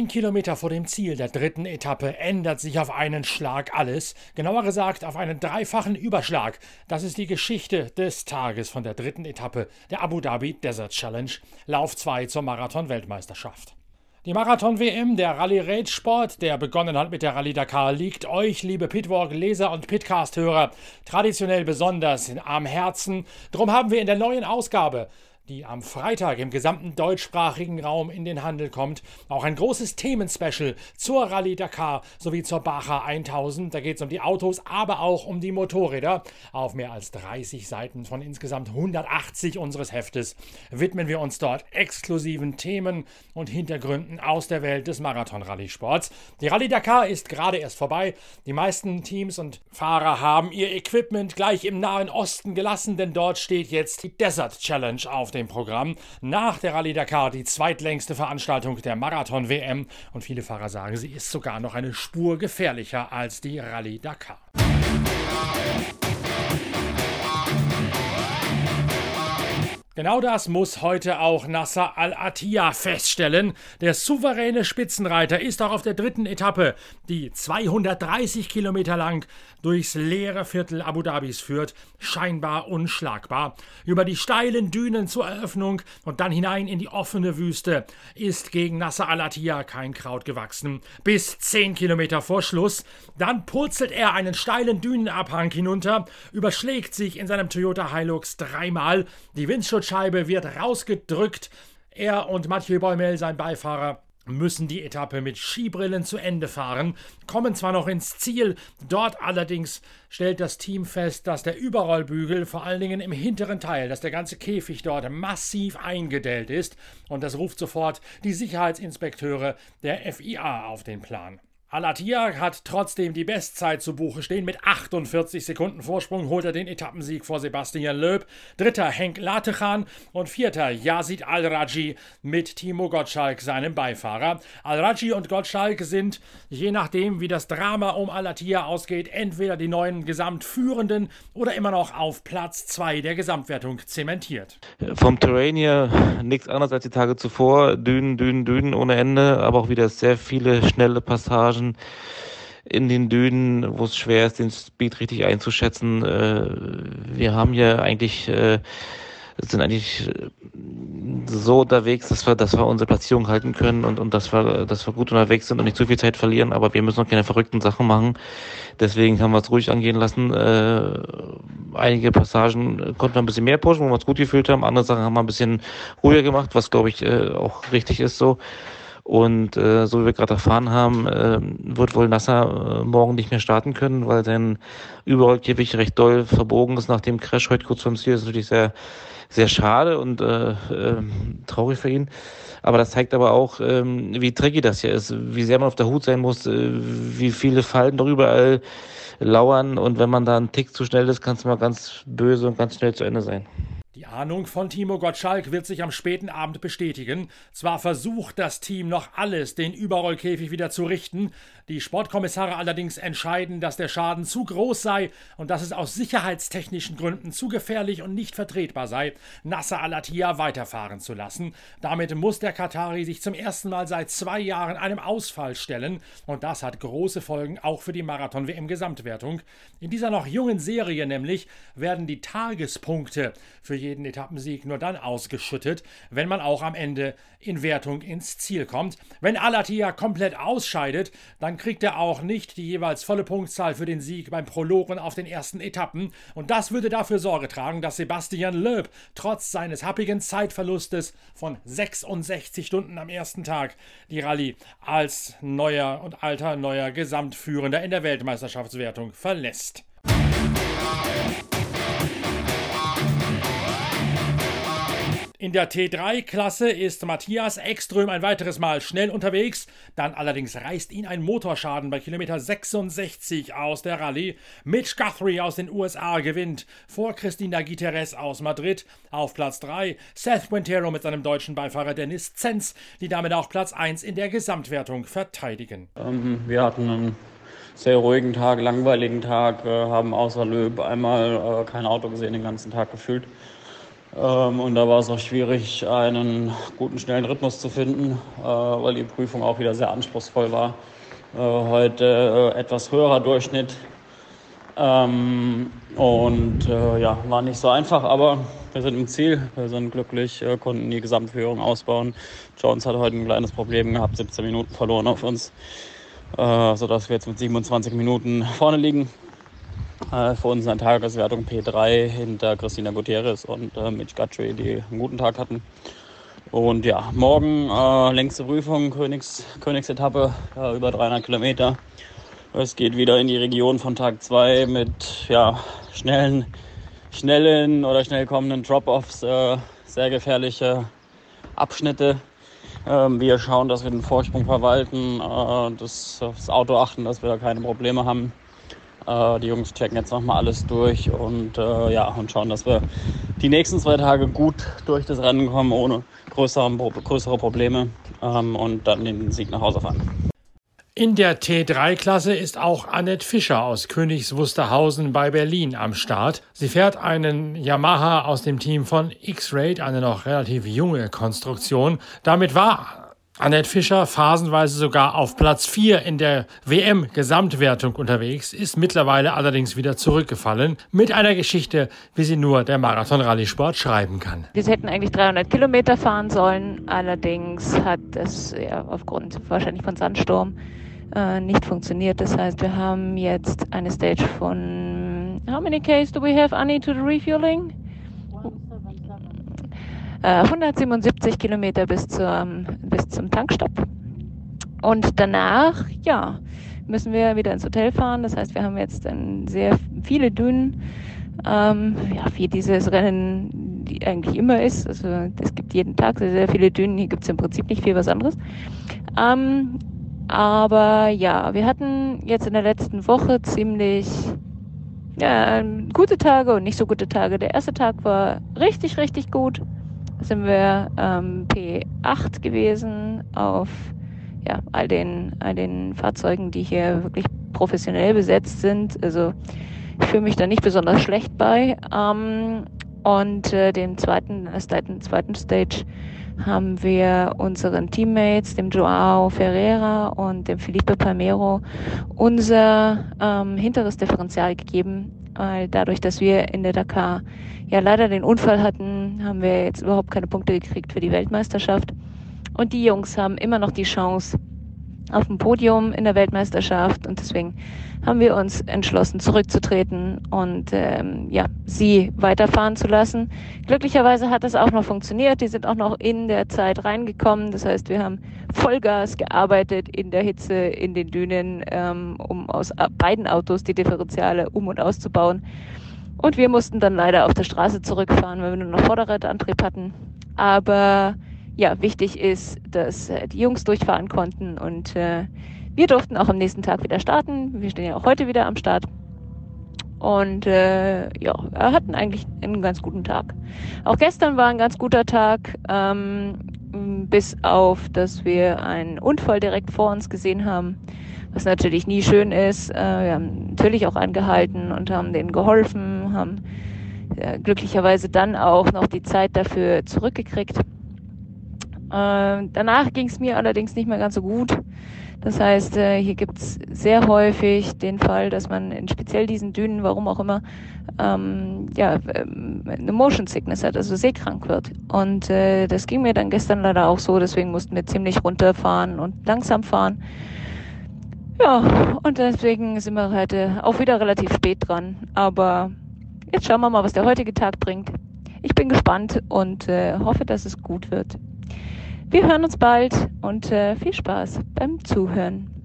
Zehn Kilometer vor dem Ziel der dritten Etappe ändert sich auf einen Schlag alles. Genauer gesagt auf einen dreifachen Überschlag. Das ist die Geschichte des Tages von der dritten Etappe der Abu Dhabi Desert Challenge, Lauf 2 zur Marathon-Weltmeisterschaft. Die Marathon-WM, der Rallye-Raid-Sport, der begonnen hat mit der Rallye Dakar, liegt euch, liebe Pitwalk-Leser und Pitcast-Hörer, traditionell besonders am Herzen. Drum haben wir in der neuen Ausgabe die am Freitag im gesamten deutschsprachigen Raum in den Handel kommt. Auch ein großes Themenspecial zur Rallye Dakar sowie zur Baja 1000. Da geht es um die Autos, aber auch um die Motorräder. Auf mehr als 30 Seiten von insgesamt 180 unseres Heftes widmen wir uns dort exklusiven Themen und Hintergründen aus der Welt des Marathon-Rallye-Sports. Die Rallye Dakar ist gerade erst vorbei. Die meisten Teams und Fahrer haben ihr Equipment gleich im Nahen Osten gelassen, denn dort steht jetzt die Desert Challenge auf dem dem Programm. Nach der Rallye Dakar die zweitlängste Veranstaltung der Marathon-WM und viele Fahrer sagen, sie ist sogar noch eine Spur gefährlicher als die Rallye Dakar. Genau das muss heute auch Nasser Al-Attiyah feststellen. Der souveräne Spitzenreiter ist auch auf der dritten Etappe, die 230 Kilometer lang durchs leere Viertel Abu Dhabis führt, scheinbar unschlagbar. Über die steilen Dünen zur Eröffnung und dann hinein in die offene Wüste ist gegen Nasser Al-Attiyah kein Kraut gewachsen. Bis 10 Kilometer vor Schluss. Dann purzelt er einen steilen Dünenabhang hinunter, überschlägt sich in seinem Toyota Hilux dreimal. Die Windschutzscheibe wird rausgedrückt. Er und Mathieu Boimel, sein Beifahrer, müssen die Etappe mit Skibrillen zu Ende fahren, kommen zwar noch ins Ziel, dort allerdings stellt das Team fest, dass der Überrollbügel vor allen Dingen im hinteren Teil, dass der ganze Käfig dort massiv eingedellt ist und das ruft sofort die Sicherheitsinspekteure der FIA auf den Plan. Alatia hat trotzdem die Bestzeit zu Buche stehen. Mit 48 Sekunden Vorsprung holt er den Etappensieg vor Sebastian Löb. Dritter Henk Latechan und vierter Yazid Al-Raji mit Timo Gottschalk, seinem Beifahrer. Al-Raji und Gottschalk sind, je nachdem wie das Drama um Alatia ausgeht, entweder die neuen Gesamtführenden oder immer noch auf Platz 2 der Gesamtwertung zementiert. Vom Terrain her nichts anderes als die Tage zuvor. Dünen, Dünen, Dünen ohne Ende, aber auch wieder sehr viele schnelle Passagen Passagen in den Dünen, wo es schwer ist, den Speed richtig einzuschätzen. Äh, wir haben hier eigentlich äh, sind eigentlich äh, so unterwegs, dass wir, dass wir unsere Platzierung halten können und, und dass wir, dass wir gut unterwegs sind und nicht zu viel Zeit verlieren, aber wir müssen auch keine verrückten Sachen machen. Deswegen haben wir es ruhig angehen lassen. Äh, einige Passagen konnten wir ein bisschen mehr pushen, wo wir uns gut gefühlt haben. Andere Sachen haben wir ein bisschen ruhiger gemacht, was glaube ich äh, auch richtig ist so. Und äh, so wie wir gerade erfahren haben, äh, wird wohl Nasser äh, morgen nicht mehr starten können, weil sein Überrollkäfig recht doll verbogen ist nach dem Crash heute kurz vorm Ziel. Das ist natürlich sehr, sehr schade und äh, äh, traurig für ihn. Aber das zeigt aber auch, ähm, wie tricky das hier ist, wie sehr man auf der Hut sein muss, äh, wie viele Fallen doch überall lauern. Und wenn man da einen Tick zu schnell ist, kann es mal ganz böse und ganz schnell zu Ende sein. Die Ahnung von Timo Gottschalk wird sich am späten Abend bestätigen. Zwar versucht das Team noch alles, den Überrollkäfig wieder zu richten, die Sportkommissare allerdings entscheiden, dass der Schaden zu groß sei und dass es aus sicherheitstechnischen Gründen zu gefährlich und nicht vertretbar sei, Nasser Al-Attiyah weiterfahren zu lassen. Damit muss der Katari sich zum ersten Mal seit zwei Jahren einem Ausfall stellen und das hat große Folgen auch für die Marathon-WM-Gesamtwertung. In dieser noch jungen Serie nämlich werden die Tagespunkte für jeden Etappensieg nur dann ausgeschüttet, wenn man auch am Ende in Wertung ins Ziel kommt. Wenn Al-Attiyah komplett ausscheidet, dann kriegt er auch nicht die jeweils volle Punktzahl für den Sieg beim Prolog und auf den ersten Etappen. Und das würde dafür Sorge tragen, dass Sebastian Loeb trotz seines happigen Zeitverlustes von 66 Stunden am ersten Tag die Rallye als neuer und alter neuer Gesamtführender in der Weltmeisterschaftswertung verlässt. In der T3-Klasse ist Matthias Ekström ein weiteres Mal schnell unterwegs, dann allerdings reißt ihn ein Motorschaden bei Kilometer 66 aus der Rallye. Mitch Guthrie aus den USA gewinnt vor Christina Guterres aus Madrid auf Platz 3. Seth Quintero mit seinem deutschen Beifahrer Dennis Zenz, die damit auch Platz 1 in der Gesamtwertung verteidigen. Ähm, wir hatten einen sehr ruhigen Tag, langweiligen Tag, äh, haben außer Löb einmal äh, kein Auto gesehen den ganzen Tag gefühlt. Ähm, und da war es auch schwierig, einen guten, schnellen Rhythmus zu finden, äh, weil die Prüfung auch wieder sehr anspruchsvoll war. Äh, heute äh, etwas höherer Durchschnitt. Ähm, und ja, war nicht so einfach, aber wir sind im Ziel, wir sind glücklich, konnten die Gesamtführung ausbauen. Jones hat heute ein kleines Problem gehabt, 17 Minuten verloren auf uns, sodass wir jetzt mit 27 Minuten vorne liegen. Äh, für uns eine Tageswertung P3 hinter Christina Gutierrez und äh, Mitch Guthrie, die einen guten Tag hatten. Und ja, morgen äh, längste Prüfung, Königs, Königsetappe, äh, über 300 Kilometer. Es geht wieder in die Region von Tag 2 mit ja, schnellen, schnellen oder schnell kommenden Drop-Offs, äh, sehr gefährliche Abschnitte. Ähm, wir schauen, dass wir den Vorsprung verwalten, äh, das, das Auto achten, dass wir da keine Probleme haben. Äh, die Jungs checken jetzt nochmal alles durch und äh, ja, und schauen, dass wir die nächsten zwei Tage gut durch das Rennen kommen, ohne größere, größere Probleme ähm, und dann den Sieg nach Hause fahren. In der T3-Klasse ist auch Annette Fischer aus Königs Wusterhausen bei Berlin am Start. Sie fährt einen Yamaha aus dem Team von X-Raid, eine noch relativ junge Konstruktion. Damit war Annette Fischer phasenweise sogar auf Platz 4 in der WM-Gesamtwertung unterwegs, ist mittlerweile allerdings wieder zurückgefallen mit einer Geschichte, wie sie nur der Marathon-Rallye-Sport schreiben kann. Wir hätten eigentlich 300 Kilometer fahren sollen, allerdings hat es ja, aufgrund wahrscheinlich von Sandsturm äh, nicht funktioniert. Das heißt, wir haben jetzt eine Stage von How many Ks do we have, Annie, to the refueling? Äh, 177 Kilometer bis zum, bis zum Tankstopp. Und danach, ja, müssen wir wieder ins Hotel fahren. Das heißt, wir haben jetzt sehr viele Dünen, ähm, ja, wie dieses Rennen die eigentlich immer ist. Also es gibt jeden Tag sehr, sehr viele Dünen. Hier gibt es im Prinzip nicht viel was anderes. Ähm, aber ja, wir hatten jetzt in der letzten Woche ziemlich ja, gute Tage und nicht so gute Tage. Der erste Tag war richtig, richtig gut. Sind wir ähm, P8 gewesen auf ja, all, den, all den Fahrzeugen, die hier wirklich professionell besetzt sind. Also ich fühle mich da nicht besonders schlecht bei. Ähm, und äh, den zweiten, zweiten, zweiten Stage haben wir unseren Teammates, dem Joao Ferreira und dem Felipe Palmero, unser ähm, hinteres Differential gegeben, weil dadurch, dass wir in der Dakar ja leider den Unfall hatten, haben wir jetzt überhaupt keine Punkte gekriegt für die Weltmeisterschaft. Und die Jungs haben immer noch die Chance, auf dem Podium in der Weltmeisterschaft und deswegen haben wir uns entschlossen zurückzutreten und ähm, ja sie weiterfahren zu lassen. Glücklicherweise hat das auch noch funktioniert. Die sind auch noch in der Zeit reingekommen. Das heißt, wir haben Vollgas gearbeitet in der Hitze in den Dünen, ähm, um aus beiden Autos die Differentiale um und auszubauen. Und wir mussten dann leider auf der Straße zurückfahren, weil wir nur noch Vorderradantrieb hatten. Aber ja, wichtig ist, dass äh, die Jungs durchfahren konnten und äh, wir durften auch am nächsten Tag wieder starten. Wir stehen ja auch heute wieder am Start. Und äh, ja, hatten eigentlich einen ganz guten Tag. Auch gestern war ein ganz guter Tag, ähm, bis auf, dass wir einen Unfall direkt vor uns gesehen haben, was natürlich nie schön ist. Äh, wir haben natürlich auch angehalten und haben denen geholfen, haben äh, glücklicherweise dann auch noch die Zeit dafür zurückgekriegt. Äh, danach ging es mir allerdings nicht mehr ganz so gut. Das heißt, äh, hier gibt es sehr häufig den Fall, dass man in speziell diesen Dünen, warum auch immer, ähm, ja, ähm, eine Motion Sickness hat, also seekrank wird. Und äh, das ging mir dann gestern leider auch so, deswegen mussten wir ziemlich runterfahren und langsam fahren. Ja, und deswegen sind wir heute auch wieder relativ spät dran. Aber jetzt schauen wir mal, was der heutige Tag bringt. Ich bin gespannt und äh, hoffe, dass es gut wird. Wir hören uns bald und äh, viel Spaß beim Zuhören.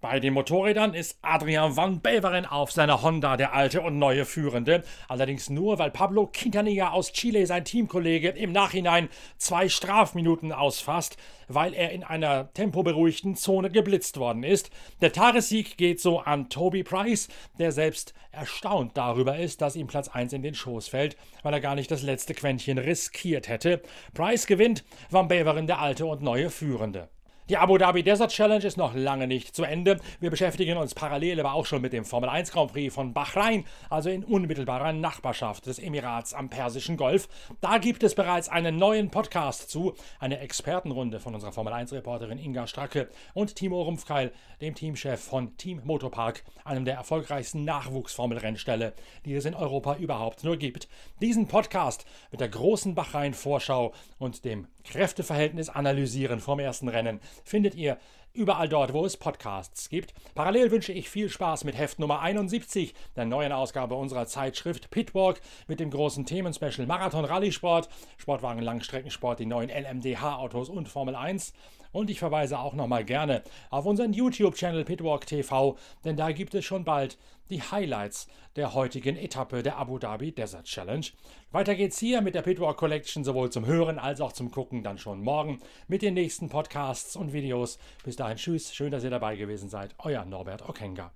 Bei den Motorrädern ist Adrian van Beveren auf seiner Honda der alte und neue Führende. Allerdings nur, weil Pablo Quintanilla aus Chile, sein Teamkollege, im Nachhinein zwei Strafminuten ausfasst, weil er in einer tempoberuhigten Zone geblitzt worden ist. Der Tagessieg geht so an Toby Price, der selbst erstaunt darüber ist, dass ihm Platz 1 in den Schoß fällt, weil er gar nicht das letzte Quäntchen riskiert hätte. Price gewinnt, Van Beveren der alte und neue Führende. Die Abu Dhabi Desert Challenge ist noch lange nicht zu Ende. Wir beschäftigen uns parallel aber auch schon mit dem Formel 1 Grand Prix von Bahrain, also in unmittelbarer Nachbarschaft des Emirats am Persischen Golf. Da gibt es bereits einen neuen Podcast zu, eine Expertenrunde von unserer Formel 1 Reporterin Inga Stracke und Timo Rumpfkeil, dem Teamchef von Team Motopark, einem der erfolgreichsten Nachwuchsformelrennställe, die es in Europa überhaupt nur gibt. Diesen Podcast mit der großen Bahrain-Vorschau und dem Kräfteverhältnis analysieren vom ersten Rennen. Findet ihr überall dort, wo es Podcasts gibt. Parallel wünsche ich viel Spaß mit Heft Nummer 71, der neuen Ausgabe unserer Zeitschrift Pitwalk mit dem großen Themenspecial Marathon Rallye-Sport, Sportwagen Langstreckensport, die neuen LMDH-Autos und Formel 1. Und ich verweise auch nochmal gerne auf unseren YouTube-Channel Pitwalk TV, denn da gibt es schon bald die Highlights der heutigen Etappe der Abu Dhabi Desert Challenge. Weiter geht's hier mit der Pitwalk Collection sowohl zum Hören als auch zum Gucken dann schon morgen mit den nächsten Podcasts und Videos. Bis dahin, tschüss, schön, dass ihr dabei gewesen seid. Euer Norbert Okenga.